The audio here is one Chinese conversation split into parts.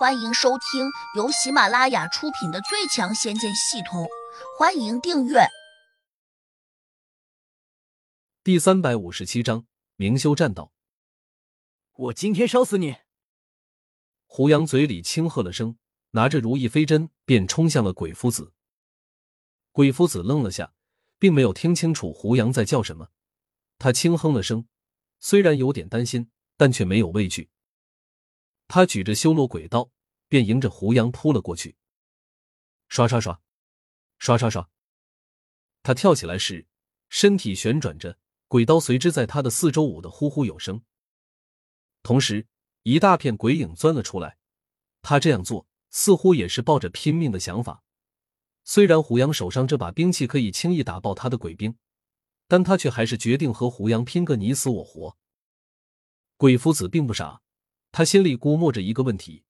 欢迎收听由喜马拉雅出品的《最强仙剑系统》，欢迎订阅。第三百五十七章，明修栈道。我今天烧死你！胡杨嘴里轻喝了声，拿着如意飞针便冲向了鬼夫子。鬼夫子愣了下，并没有听清楚胡杨在叫什么。他轻哼了声，虽然有点担心，但却没有畏惧。他举着修罗鬼刀，便迎着胡杨扑了过去。刷刷刷，刷刷刷。他跳起来时，身体旋转着，鬼刀随之在他的四周舞得呼呼有声。同时，一大片鬼影钻了出来。他这样做似乎也是抱着拼命的想法。虽然胡杨手上这把兵器可以轻易打爆他的鬼兵，但他却还是决定和胡杨拼个你死我活。鬼夫子并不傻。他心里估摸着一个问题：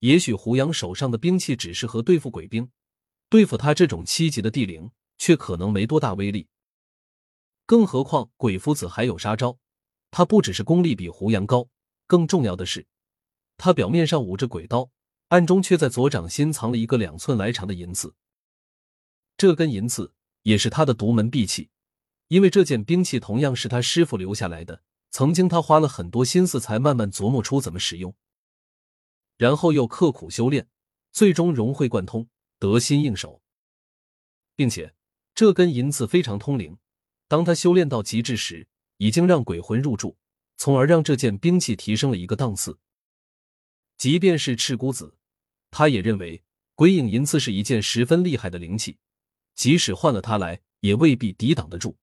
也许胡杨手上的兵器只适合对付鬼兵，对付他这种七级的地灵，却可能没多大威力。更何况鬼夫子还有杀招，他不只是功力比胡杨高，更重要的是，他表面上舞着鬼刀，暗中却在左掌心藏了一个两寸来长的银子。这根银子也是他的独门秘器，因为这件兵器同样是他师傅留下来的。曾经，他花了很多心思，才慢慢琢磨出怎么使用，然后又刻苦修炼，最终融会贯通，得心应手。并且，这根银刺非常通灵，当他修炼到极致时，已经让鬼魂入住，从而让这件兵器提升了一个档次。即便是赤孤子，他也认为鬼影银刺是一件十分厉害的灵器，即使换了他来，也未必抵挡得住。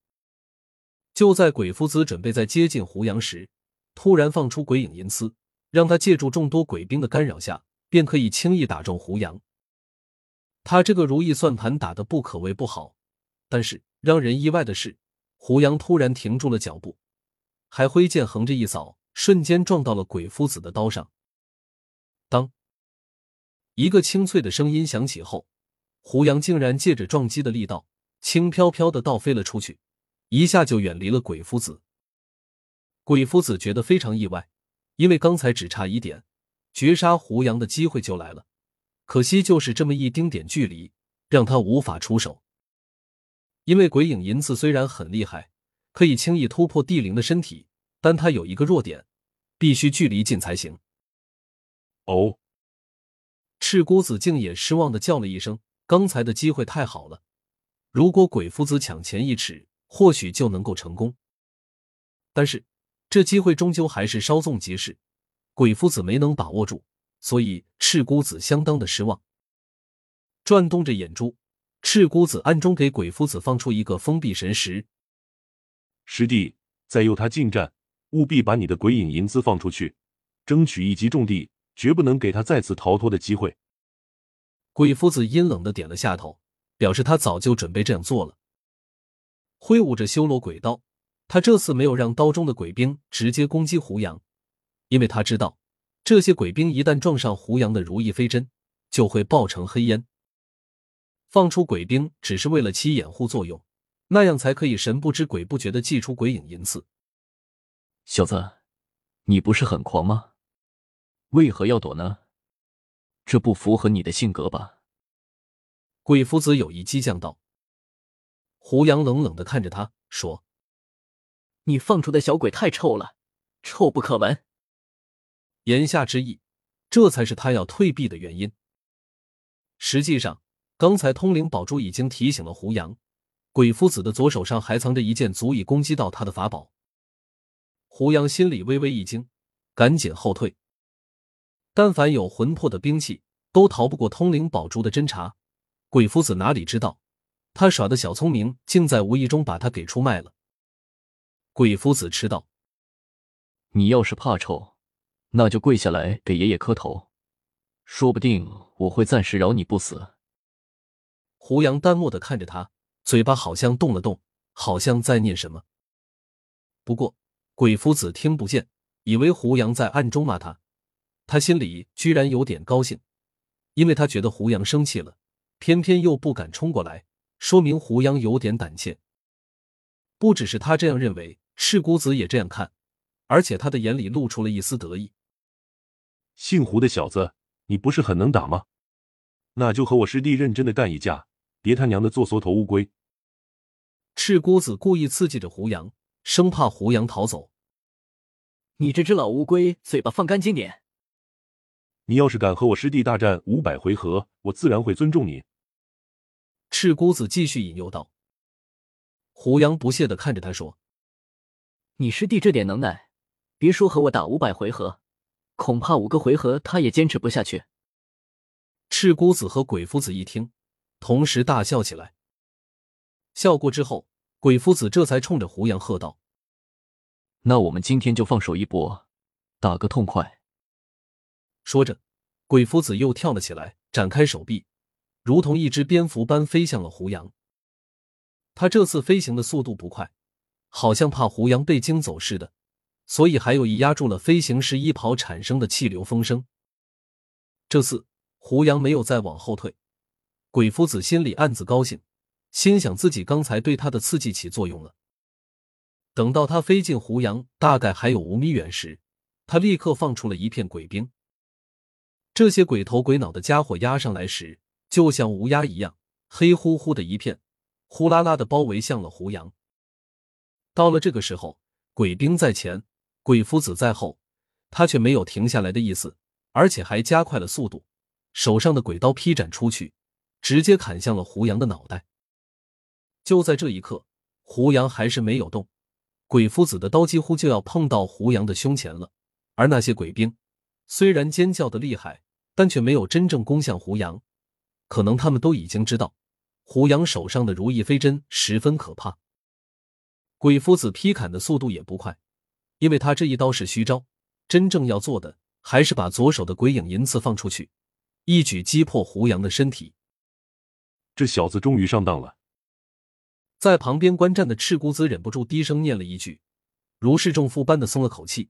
就在鬼夫子准备在接近胡杨时，突然放出鬼影银丝，让他借助众多鬼兵的干扰下，便可以轻易打中胡杨。他这个如意算盘打的不可谓不好，但是让人意外的是，胡杨突然停住了脚步，还挥剑横着一扫，瞬间撞到了鬼夫子的刀上。当一个清脆的声音响起后，胡杨竟然借着撞击的力道，轻飘飘的倒飞了出去。一下就远离了鬼夫子。鬼夫子觉得非常意外，因为刚才只差一点，绝杀胡杨的机会就来了。可惜就是这么一丁点距离，让他无法出手。因为鬼影银刺虽然很厉害，可以轻易突破地灵的身体，但他有一个弱点，必须距离近才行。哦，赤孤子竟也失望的叫了一声：“刚才的机会太好了，如果鬼夫子抢前一尺。”或许就能够成功，但是这机会终究还是稍纵即逝，鬼夫子没能把握住，所以赤姑子相当的失望。转动着眼珠，赤姑子暗中给鬼夫子放出一个封闭神石。师弟，再诱他近战，务必把你的鬼影银子放出去，争取一击中地，绝不能给他再次逃脱的机会。鬼夫子阴冷的点了下头，表示他早就准备这样做了。挥舞着修罗鬼刀，他这次没有让刀中的鬼兵直接攻击胡杨，因为他知道这些鬼兵一旦撞上胡杨的如意飞针，就会爆成黑烟。放出鬼兵只是为了起掩护作用，那样才可以神不知鬼不觉的祭出鬼影银刺。小子，你不是很狂吗？为何要躲呢？这不符合你的性格吧？鬼夫子有意激将道。胡杨冷冷的看着他，说：“你放出的小鬼太臭了，臭不可闻。”言下之意，这才是他要退避的原因。实际上，刚才通灵宝珠已经提醒了胡杨，鬼夫子的左手上还藏着一件足以攻击到他的法宝。胡杨心里微微一惊，赶紧后退。但凡有魂魄的兵器，都逃不过通灵宝珠的侦查。鬼夫子哪里知道？他耍的小聪明，竟在无意中把他给出卖了。鬼夫子吃道：“你要是怕臭，那就跪下来给爷爷磕头，说不定我会暂时饶你不死。”胡杨淡漠的看着他，嘴巴好像动了动，好像在念什么。不过鬼夫子听不见，以为胡杨在暗中骂他。他心里居然有点高兴，因为他觉得胡杨生气了，偏偏又不敢冲过来。说明胡杨有点胆怯，不只是他这样认为，赤孤子也这样看，而且他的眼里露出了一丝得意。姓胡的小子，你不是很能打吗？那就和我师弟认真的干一架，别他娘的做缩头乌龟！赤姑子故意刺激着胡杨，生怕胡杨逃走。你这只老乌龟，嘴巴放干净点！你要是敢和我师弟大战五百回合，我自然会尊重你。赤姑子继续引诱道。胡杨不屑的看着他说：“你师弟这点能耐，别说和我打五百回合，恐怕五个回合他也坚持不下去。”赤姑子和鬼夫子一听，同时大笑起来。笑过之后，鬼夫子这才冲着胡杨喝道：“那我们今天就放手一搏，打个痛快！”说着，鬼夫子又跳了起来，展开手臂，如同一只蝙蝠般飞向了胡杨。他这次飞行的速度不快，好像怕胡杨被惊走似的，所以还有意压住了飞行时衣袍产生的气流风声。这次胡杨没有再往后退，鬼夫子心里暗自高兴。心想自己刚才对他的刺激起作用了。等到他飞进胡杨大概还有五米远时，他立刻放出了一片鬼兵。这些鬼头鬼脑的家伙压上来时，就像乌鸦一样，黑乎乎的一片，呼啦啦的包围向了胡杨。到了这个时候，鬼兵在前，鬼夫子在后，他却没有停下来的意思，而且还加快了速度，手上的鬼刀劈斩出去，直接砍向了胡杨的脑袋。就在这一刻，胡杨还是没有动，鬼夫子的刀几乎就要碰到胡杨的胸前了。而那些鬼兵虽然尖叫的厉害，但却没有真正攻向胡杨。可能他们都已经知道，胡杨手上的如意飞针十分可怕。鬼夫子劈砍的速度也不快，因为他这一刀是虚招，真正要做的还是把左手的鬼影银刺放出去，一举击破胡杨的身体。这小子终于上当了。在旁边观战的赤姑子忍不住低声念了一句，如释重负般的松了口气。